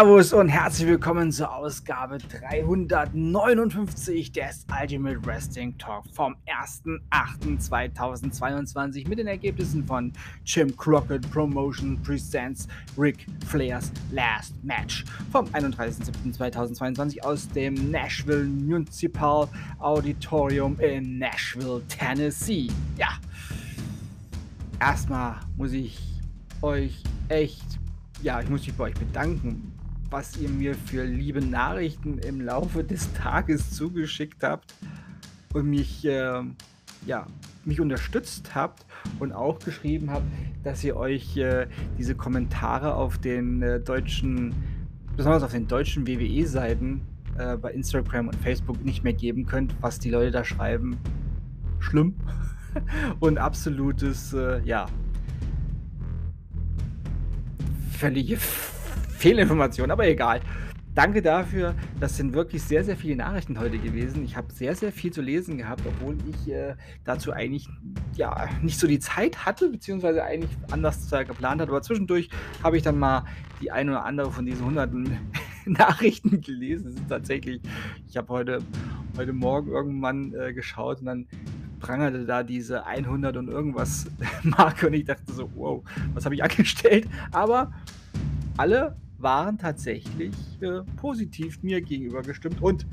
Servus und herzlich willkommen zur Ausgabe 359 des Ultimate Wrestling Talk vom 1.8.2022 mit den Ergebnissen von Jim Crockett Promotion Presents Ric Flairs Last Match vom 31.07.2022 aus dem Nashville Municipal Auditorium in Nashville, Tennessee. Ja, erstmal muss ich euch echt ja, ich muss mich bei euch bedanken, was ihr mir für liebe Nachrichten im Laufe des Tages zugeschickt habt und mich, äh, ja, mich unterstützt habt und auch geschrieben habt, dass ihr euch äh, diese Kommentare auf den äh, deutschen, besonders auf den deutschen WWE-Seiten äh, bei Instagram und Facebook nicht mehr geben könnt, was die Leute da schreiben. Schlimm. und absolutes, äh, ja, völlige Fehlinformation, aber egal. Danke dafür. Das sind wirklich sehr, sehr viele Nachrichten heute gewesen. Ich habe sehr, sehr viel zu lesen gehabt, obwohl ich äh, dazu eigentlich ja, nicht so die Zeit hatte, beziehungsweise eigentlich anders geplant hatte. Aber zwischendurch habe ich dann mal die eine oder andere von diesen hunderten Nachrichten gelesen. Das ist tatsächlich, ich habe heute, heute Morgen irgendwann äh, geschaut und dann prangerte da diese 100 und irgendwas Marke und ich dachte so, wow, was habe ich angestellt? Aber alle waren tatsächlich äh, positiv mir gegenüber gestimmt und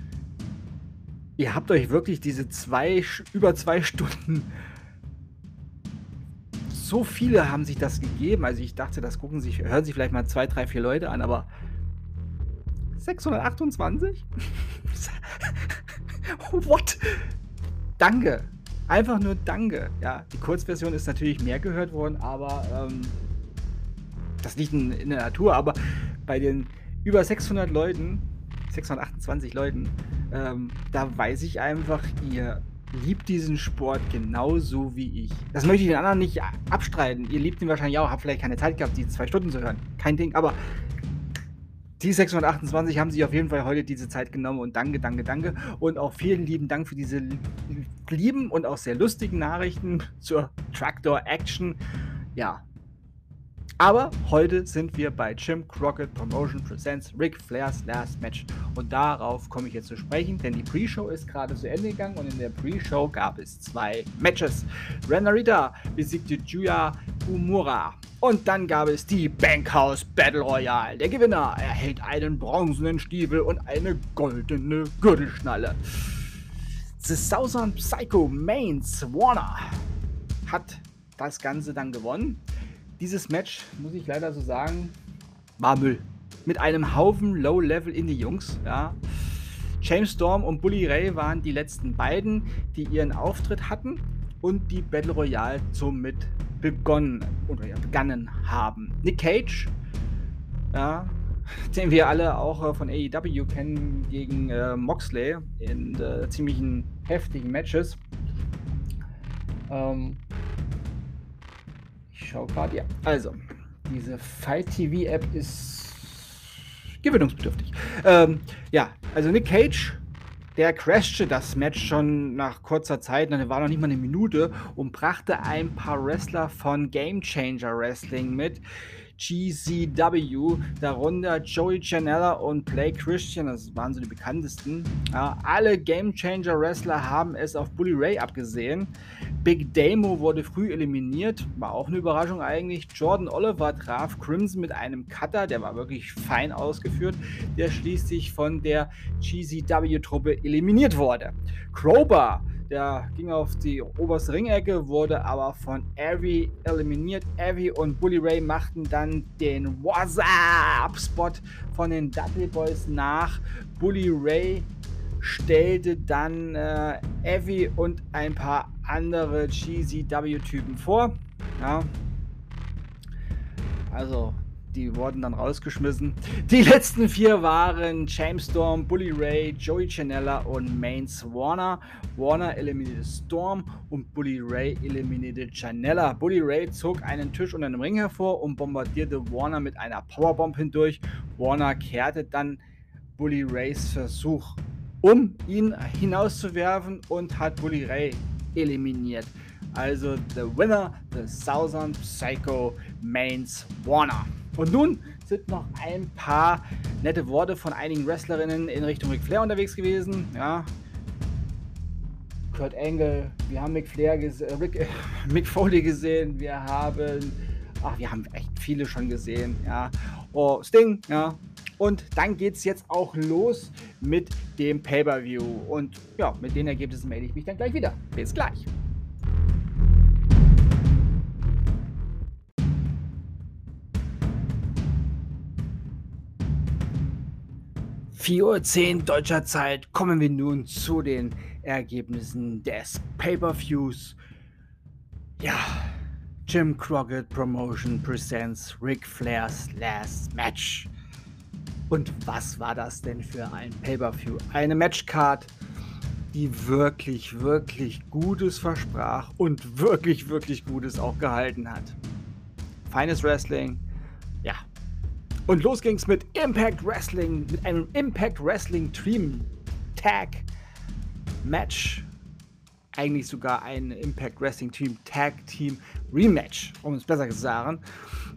ihr habt euch wirklich diese zwei, über zwei Stunden so viele haben sich das gegeben. Also ich dachte, das gucken sich, hören sich vielleicht mal zwei, drei, vier Leute an, aber 628? What? Danke. Einfach nur Danke. Ja, die Kurzversion ist natürlich mehr gehört worden, aber ähm, das liegt in, in, der Natur. Aber bei den über 600 Leuten, 628 Leuten, ähm, da weiß ich einfach, ihr liebt diesen Sport genauso wie ich. Das möchte ich den anderen nicht abstreiten. Ihr liebt ihn wahrscheinlich auch, habt vielleicht keine Zeit gehabt, die zwei Stunden zu hören. Kein Ding, aber die 628 haben sich auf jeden Fall heute diese Zeit genommen und danke, danke, danke. Und auch vielen lieben Dank für diese lieben und auch sehr lustigen Nachrichten zur Tractor Action. Ja. Aber heute sind wir bei Jim Crockett Promotion Presents Ric Flairs Last Match. Und darauf komme ich jetzt zu sprechen, denn die Pre-Show ist gerade zu Ende gegangen und in der Pre-Show gab es zwei Matches. Renarita besiegte Juya Umura. Und dann gab es die Bankhouse Battle Royale. Der Gewinner erhält einen bronzenen Stiefel und eine goldene Gürtelschnalle. The Southern Psycho Mains Warner hat das Ganze dann gewonnen. Dieses Match, muss ich leider so sagen, war Müll. Mit einem Haufen Low-Level-Indie-Jungs. Ja. James Storm und Bully Ray waren die letzten beiden, die ihren Auftritt hatten und die Battle Royale somit begonnen oder ja, begonnen haben. Nick Cage, ja, den wir alle auch äh, von AEW kennen, gegen äh, Moxley in äh, ziemlichen heftigen Matches. Ähm, ich schaue gerade, ja. Also, diese Fight TV App ist gewinnungsbedürftig. Ähm, ja, also Nick Cage der crashte das Match schon nach kurzer Zeit, dann war noch nicht mal eine Minute und brachte ein paar Wrestler von Game Changer Wrestling mit. GCW, darunter Joey Janella und Play Christian, das waren so die bekanntesten. Ja, alle Game Changer Wrestler haben es auf Bully Ray abgesehen. Big Damo wurde früh eliminiert, war auch eine Überraschung eigentlich. Jordan Oliver traf Crimson mit einem Cutter, der war wirklich fein ausgeführt, der schließlich von der GCW-Truppe eliminiert wurde. Crowbar der ging auf die oberste Ringecke, wurde aber von Avi eliminiert. Avi und Bully Ray machten dann den What's Up-Spot von den Dudley Boys nach. Bully Ray stellte dann äh, Evie und ein paar andere GZW-Typen vor. Ja. Also, die wurden dann rausgeschmissen. Die letzten vier waren James Storm, Bully Ray, Joey Janella und Mains Warner. Warner eliminierte Storm und Bully Ray eliminierte Janella. Bully Ray zog einen Tisch unter einem Ring hervor und bombardierte Warner mit einer Powerbomb hindurch. Warner kehrte dann Bully Rays Versuch um ihn hinauszuwerfen und hat Bully Ray eliminiert. Also the winner, the Southern Psycho Mains Warner. Und nun sind noch ein paar nette Worte von einigen Wrestlerinnen in Richtung Ric Flair unterwegs gewesen. Ja. Kurt Angle, wir haben Mick Flair Rick, äh, Mick Foley gesehen, wir haben, ach, wir haben echt viele schon gesehen, ja. Oh, Sting, ja. Und dann geht es jetzt auch los mit dem Pay-Per-View. Und ja, mit den Ergebnissen melde ich mich dann gleich wieder. Bis gleich. 4.10 Uhr deutscher Zeit kommen wir nun zu den Ergebnissen des Pay-Per-Views. Ja, Jim Crockett Promotion presents Ric Flair's Last Match. Und was war das denn für ein Pay-Per-View? Eine Matchcard, die wirklich, wirklich Gutes versprach und wirklich, wirklich Gutes auch gehalten hat. Feines Wrestling, ja, und los ging's mit Impact Wrestling, mit einem Impact Wrestling Dream Tag Match. Eigentlich sogar ein Impact Wrestling Team Tag Team Rematch, um es besser zu sagen.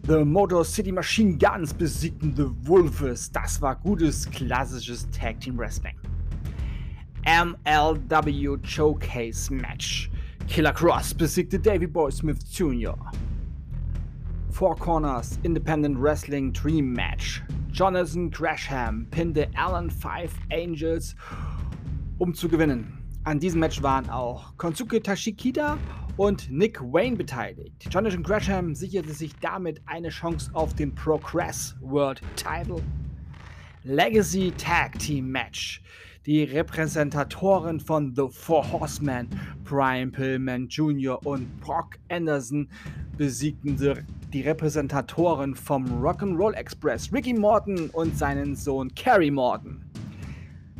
The Motor City Machine Guns besiegten The Wolves. Das war gutes, klassisches Tag Team Wrestling. MLW Showcase Match. Killer Cross besiegte Davey Boy Smith Jr. Four Corners Independent Wrestling Dream Match. Jonathan Gresham pinnte Allen Five Angels, um zu gewinnen. An diesem Match waren auch Konsuke Tashikita und Nick Wayne beteiligt. Jonathan Gresham sicherte sich damit eine Chance auf den Progress World Title. Legacy Tag Team Match. Die Repräsentatoren von The Four Horsemen, Brian Pillman Jr. und Brock Anderson, besiegten die Repräsentatoren vom Rock'n'Roll Express, Ricky Morton und seinen Sohn Kerry Morton.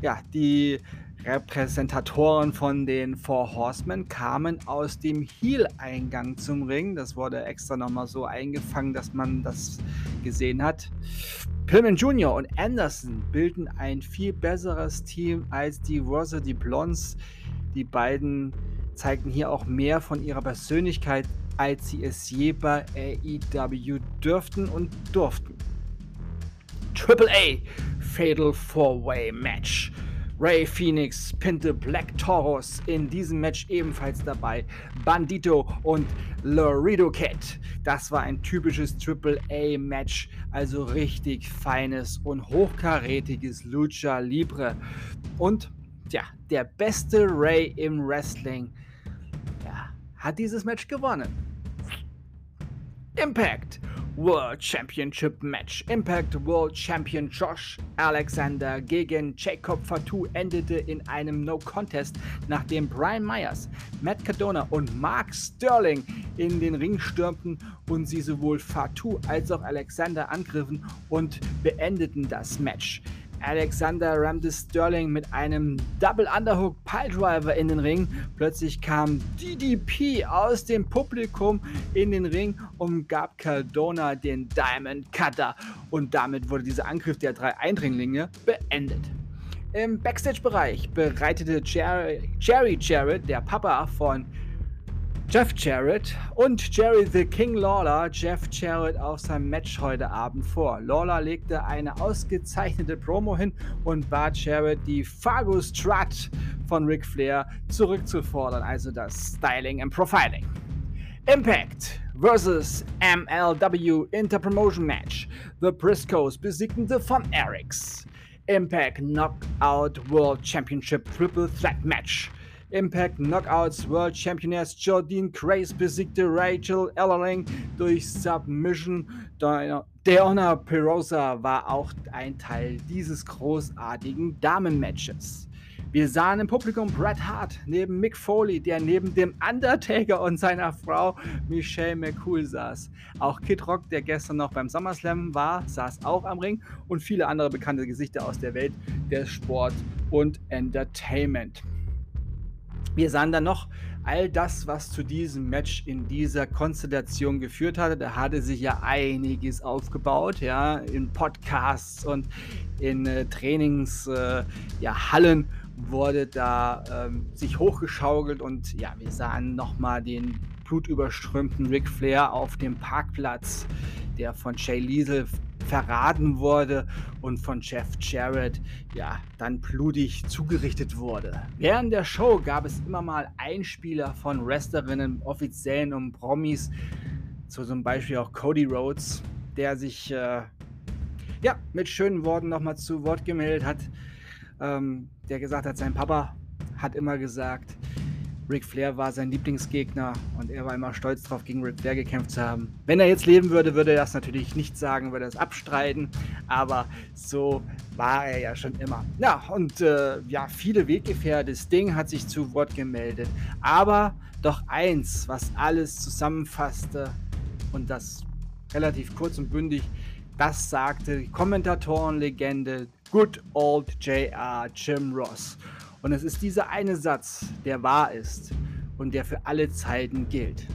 Ja, die Repräsentatoren von den Four Horsemen kamen aus dem Heel-Eingang zum Ring. Das wurde extra nochmal so eingefangen, dass man das gesehen hat. Pillman Jr. und Anderson bilden ein viel besseres Team als die Varsity Blondes. Die beiden zeigten hier auch mehr von ihrer Persönlichkeit als sie es je bei AEW dürften und durften. Triple A Fatal Four-Way Match. Ray Phoenix pinte Black Taurus in diesem Match ebenfalls dabei. Bandito und Laredo Cat. Das war ein typisches Triple A Match, also richtig feines und hochkarätiges Lucha Libre. Und ja, der beste Ray im Wrestling hat dieses Match gewonnen. Impact World Championship Match. Impact World Champion Josh Alexander gegen Jacob Fatu endete in einem No Contest, nachdem Brian Myers, Matt Cardona und Mark Sterling in den Ring stürmten und sie sowohl Fatu als auch Alexander angriffen und beendeten das Match. Alexander rammte Sterling mit einem Double Underhook Piledriver in den Ring. Plötzlich kam DDP aus dem Publikum in den Ring und gab Cardona den Diamond Cutter. Und damit wurde dieser Angriff der drei Eindringlinge beendet. Im Backstage-Bereich bereitete Jerry, Jerry Jarrett, der Papa von Jeff Jarrett und Jerry the King Lawler Jeff Jarrett auf sein Match heute Abend vor. Lawler legte eine ausgezeichnete Promo hin und bat Jarrett, die Fargo Strut von Ric Flair zurückzufordern, also das Styling and Profiling. Impact vs. MLW Interpromotion Match. The Briscoes besiegten The Von Erics. Impact Knockout World Championship Triple Threat Match. Impact Knockouts World Championess Jordine Grace besiegte Rachel Ellerling durch Submission. Deonna Perosa war auch ein Teil dieses großartigen Damenmatches. Wir sahen im Publikum Bret Hart neben Mick Foley, der neben dem Undertaker und seiner Frau Michelle McCool saß. Auch Kid Rock, der gestern noch beim SummerSlam war, saß auch am Ring und viele andere bekannte Gesichter aus der Welt des Sport und Entertainment. Wir sahen dann noch all das, was zu diesem Match in dieser Konstellation geführt hatte. Da hatte sich ja einiges aufgebaut, ja, in Podcasts und in äh, Trainingshallen äh, ja, wurde da ähm, sich hochgeschaukelt und ja, wir sahen nochmal den blutüberströmten Ric Flair auf dem Parkplatz, der von Jay Liesel verraten wurde und von Jeff Jarrett ja dann blutig zugerichtet wurde. Während der Show gab es immer mal Einspieler von Wrestlerinnen, Offiziellen und Promis, so zum Beispiel auch Cody Rhodes, der sich äh, ja mit schönen Worten nochmal zu Wort gemeldet hat, ähm, der gesagt hat, sein Papa hat immer gesagt, Ric Flair war sein Lieblingsgegner und er war immer stolz darauf, gegen Ric Flair gekämpft zu haben. Wenn er jetzt leben würde, würde er das natürlich nicht sagen, würde es abstreiten, aber so war er ja schon immer. Ja, und äh, ja, viele Weggefährte, Sting hat sich zu Wort gemeldet, aber doch eins, was alles zusammenfasste und das relativ kurz und bündig, das sagte die Kommentatorenlegende Good Old JR Jim Ross. Und es ist dieser eine Satz, der wahr ist und der für alle Zeiten gilt.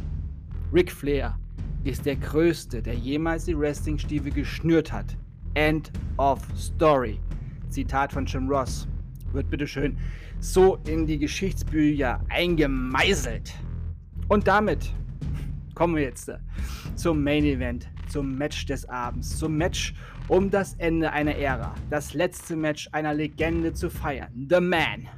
Ric Flair ist der Größte, der jemals die Wrestlingstiefel geschnürt hat. End of Story. Zitat von Jim Ross. Wird bitteschön so in die Geschichtsbücher eingemeißelt. Und damit kommen wir jetzt zum Main Event, zum Match des Abends, zum Match um das Ende einer Ära, das letzte Match einer Legende zu feiern. The Man,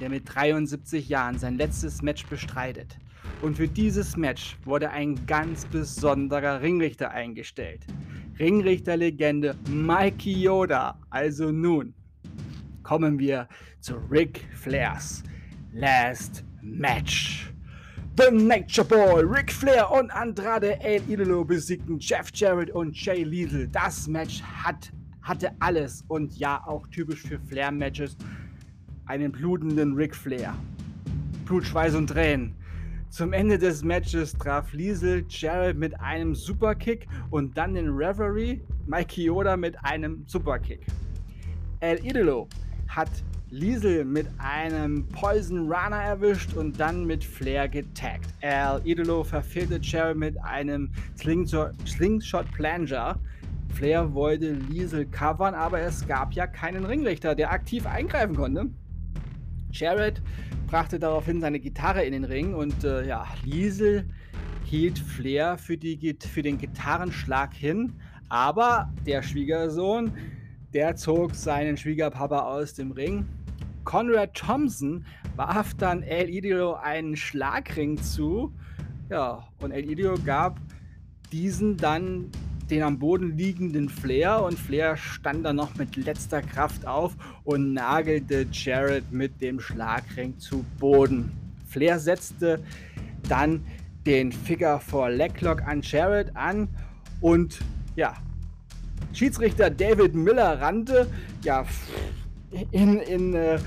der mit 73 Jahren sein letztes Match bestreitet. Und für dieses Match wurde ein ganz besonderer Ringrichter eingestellt. Ringrichterlegende Mikey Yoda. Also nun kommen wir zu Ric Flairs Last Match. The Nature Boy, Ric Flair und Andrade El Idolo besiegten Jeff Jarrett und Jay Lethal. Das Match hat, hatte alles und ja, auch typisch für Flair-Matches, einen blutenden Ric Flair. Blut, Schweiß und Tränen. Zum Ende des Matches traf Liesel Jarrett mit einem Superkick und dann den Reverie Mikey Yoda mit einem Superkick. El Idolo hat Liesel mit einem Poison Runner erwischt und dann mit Flair getaggt. El Idolo verfehlte Cherry mit einem Slingshot, Planger. Flair wollte Liesel covern, aber es gab ja keinen Ringrichter, der aktiv eingreifen konnte. Jarrett brachte daraufhin seine Gitarre in den Ring und äh, ja, Liesel hielt Flair für, die, für den Gitarrenschlag hin, aber der Schwiegersohn der zog seinen Schwiegerpapa aus dem Ring. Conrad Thompson warf dann El Idolo einen Schlagring zu. Ja, und El Idolo gab diesen dann den am Boden liegenden Flair und Flair stand dann noch mit letzter Kraft auf und nagelte Jared mit dem Schlagring zu Boden. Flair setzte dann den Figure for Leglock an Jared an und ja, Schiedsrichter David Miller rannte ja in, in, äh,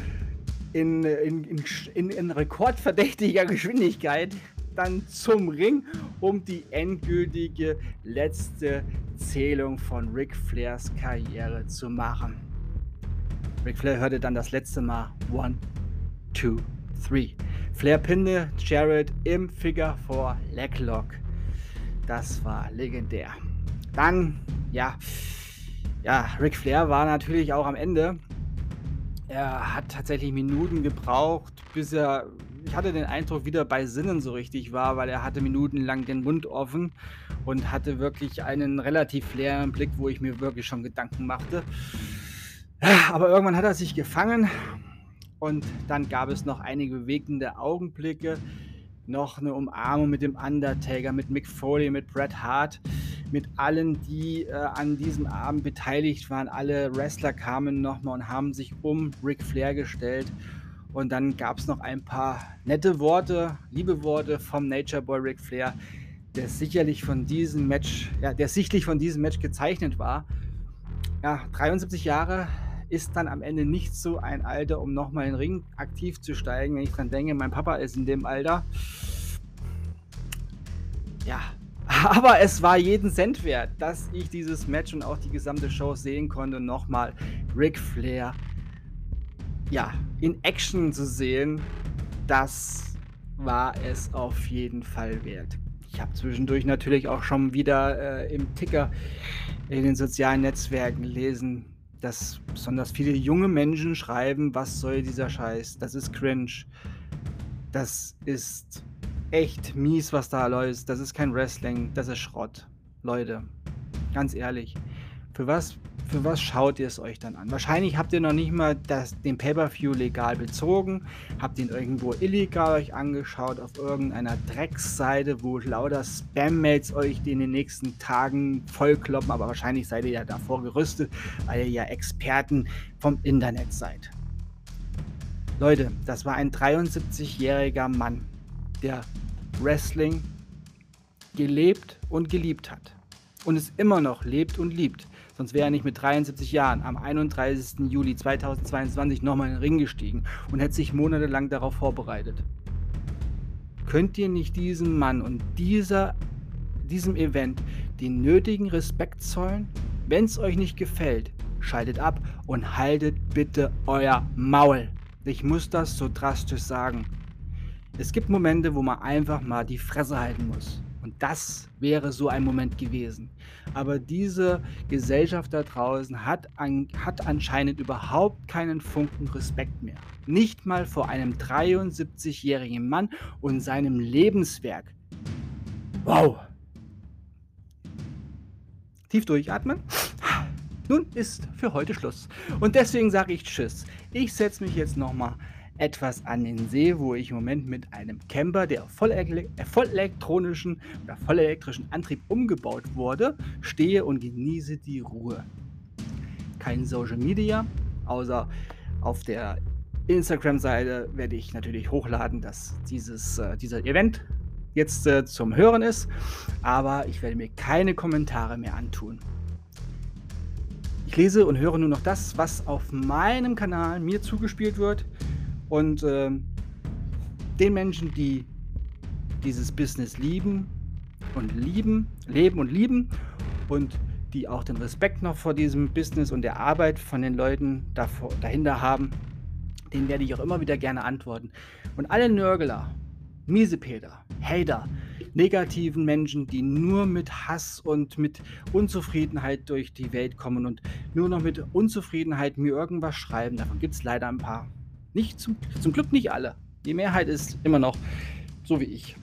in, in, in, in rekordverdächtiger Geschwindigkeit dann zum Ring, um die endgültige letzte Zählung von Ric Flairs Karriere zu machen. Ric Flair hörte dann das letzte Mal One, Two, Three. Flair pinde Jared im Figure 4 Leglock. Das war legendär. Dann, ja, ja, Ric Flair war natürlich auch am Ende. Er hat tatsächlich Minuten gebraucht, bis er, ich hatte den Eindruck, wieder bei Sinnen so richtig war, weil er hatte minutenlang den Mund offen und hatte wirklich einen relativ leeren Blick, wo ich mir wirklich schon Gedanken machte. Aber irgendwann hat er sich gefangen und dann gab es noch einige bewegende Augenblicke, noch eine Umarmung mit dem Undertaker, mit Mick Foley, mit Bret Hart mit allen, die äh, an diesem Abend beteiligt waren. Alle Wrestler kamen nochmal und haben sich um Ric Flair gestellt. Und dann gab es noch ein paar nette Worte, liebe Worte vom Nature Boy Ric Flair, der sicherlich von diesem Match, ja, der sichtlich von diesem Match gezeichnet war. Ja, 73 Jahre ist dann am Ende nicht so ein Alter, um nochmal in den Ring aktiv zu steigen. Wenn ich dran denke, mein Papa ist in dem Alter. Aber es war jeden Cent wert, dass ich dieses Match und auch die gesamte Show sehen konnte. Nochmal Ric Flair ja, in Action zu sehen, das war es auf jeden Fall wert. Ich habe zwischendurch natürlich auch schon wieder äh, im Ticker in den sozialen Netzwerken gelesen, dass besonders viele junge Menschen schreiben, was soll dieser Scheiß? Das ist cringe. Das ist echt mies, was da läuft. Das ist kein Wrestling, das ist Schrott. Leute, ganz ehrlich, für was für was schaut ihr es euch dann an? Wahrscheinlich habt ihr noch nicht mal das, den Pay-Per-View legal bezogen, habt ihn irgendwo illegal euch angeschaut auf irgendeiner Drecksseite, wo lauter Spam-Mails euch in den nächsten Tagen vollkloppen, aber wahrscheinlich seid ihr ja davor gerüstet, weil ihr ja Experten vom Internet seid. Leute, das war ein 73-jähriger Mann, der Wrestling gelebt und geliebt hat und es immer noch lebt und liebt. Sonst wäre er nicht mit 73 Jahren am 31. Juli 2022 nochmal in den Ring gestiegen und hätte sich monatelang darauf vorbereitet. Könnt ihr nicht diesem Mann und dieser, diesem Event den nötigen Respekt zollen? Wenn es euch nicht gefällt, schaltet ab und haltet bitte euer Maul. Ich muss das so drastisch sagen. Es gibt Momente, wo man einfach mal die Fresse halten muss. Und das wäre so ein Moment gewesen. Aber diese Gesellschaft da draußen hat, an, hat anscheinend überhaupt keinen Funken Respekt mehr. Nicht mal vor einem 73-jährigen Mann und seinem Lebenswerk. Wow. Tief durchatmen. Nun ist für heute Schluss. Und deswegen sage ich Tschüss. Ich setze mich jetzt nochmal etwas an den See, wo ich im Moment mit einem Camper, der voll, äh, voll elektronischen oder voll elektrischen Antrieb umgebaut wurde, stehe und genieße die Ruhe. Kein Social Media, außer auf der Instagram-Seite werde ich natürlich hochladen, dass dieses, äh, dieser Event jetzt äh, zum Hören ist, aber ich werde mir keine Kommentare mehr antun. Ich lese und höre nur noch das, was auf meinem Kanal mir zugespielt wird. Und äh, den Menschen, die dieses Business lieben und lieben, leben und lieben und die auch den Respekt noch vor diesem Business und der Arbeit von den Leuten davor, dahinter haben, den werde ich auch immer wieder gerne antworten. Und alle Nörgler, Miesepeter, Hater, negativen Menschen, die nur mit Hass und mit Unzufriedenheit durch die Welt kommen und nur noch mit Unzufriedenheit mir irgendwas schreiben, davon gibt es leider ein paar. Nicht zum, zum Glück nicht alle. Die Mehrheit ist immer noch so wie ich.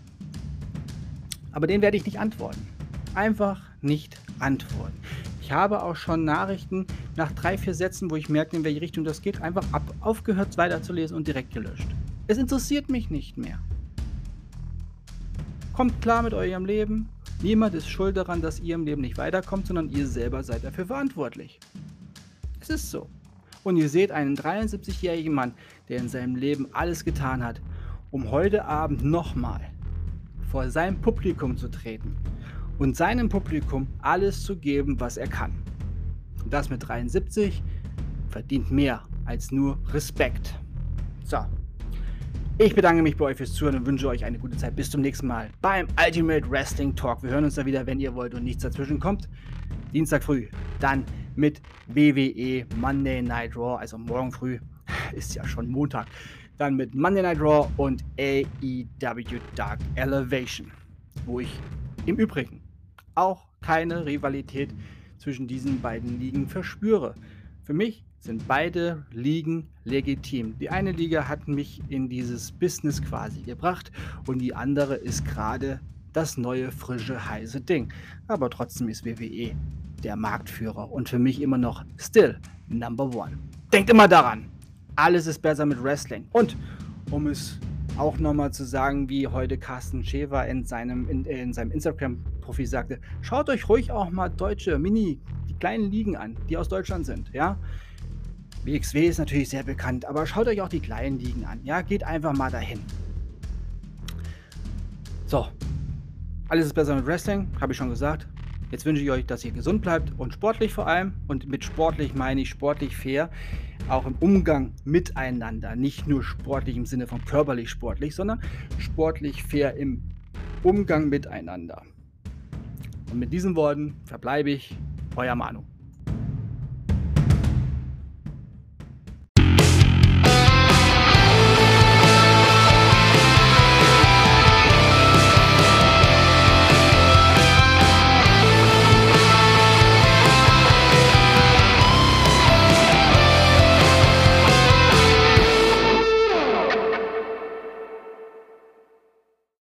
Aber den werde ich nicht antworten. Einfach nicht antworten. Ich habe auch schon Nachrichten nach drei, vier Sätzen, wo ich merke, in welche Richtung das geht, einfach ab, aufgehört weiterzulesen und direkt gelöscht. Es interessiert mich nicht mehr. Kommt klar mit eurem Leben. Niemand ist schuld daran, dass ihr im Leben nicht weiterkommt, sondern ihr selber seid dafür verantwortlich. Es ist so. Und ihr seht einen 73-jährigen Mann, der in seinem Leben alles getan hat, um heute Abend nochmal vor sein Publikum zu treten und seinem Publikum alles zu geben, was er kann. Und das mit 73 verdient mehr als nur Respekt. So. Ich bedanke mich bei euch fürs Zuhören und wünsche euch eine gute Zeit. Bis zum nächsten Mal beim Ultimate Wrestling Talk. Wir hören uns da wieder, wenn ihr wollt und nichts dazwischen kommt. Dienstag früh. Dann mit WWE Monday Night Raw, also morgen früh, ist ja schon Montag. Dann mit Monday Night Raw und AEW Dark Elevation, wo ich im Übrigen auch keine Rivalität zwischen diesen beiden Ligen verspüre. Für mich sind beide Ligen legitim. Die eine Liga hat mich in dieses Business quasi gebracht und die andere ist gerade das neue, frische, heiße Ding. Aber trotzdem ist WWE der Marktführer und für mich immer noch still Number One. Denkt immer daran, alles ist besser mit Wrestling. Und um es auch nochmal zu sagen, wie heute Carsten Schewer in seinem, in, in seinem Instagram-Profil sagte, schaut euch ruhig auch mal deutsche Mini, die kleinen Ligen an, die aus Deutschland sind, ja. WXW ist natürlich sehr bekannt, aber schaut euch auch die kleinen Ligen an, ja, geht einfach mal dahin. So, alles ist besser mit Wrestling, habe ich schon gesagt. Jetzt wünsche ich euch, dass ihr gesund bleibt und sportlich vor allem. Und mit sportlich meine ich sportlich fair, auch im Umgang miteinander. Nicht nur sportlich im Sinne von körperlich sportlich, sondern sportlich fair im Umgang miteinander. Und mit diesen Worten verbleibe ich, euer Manu.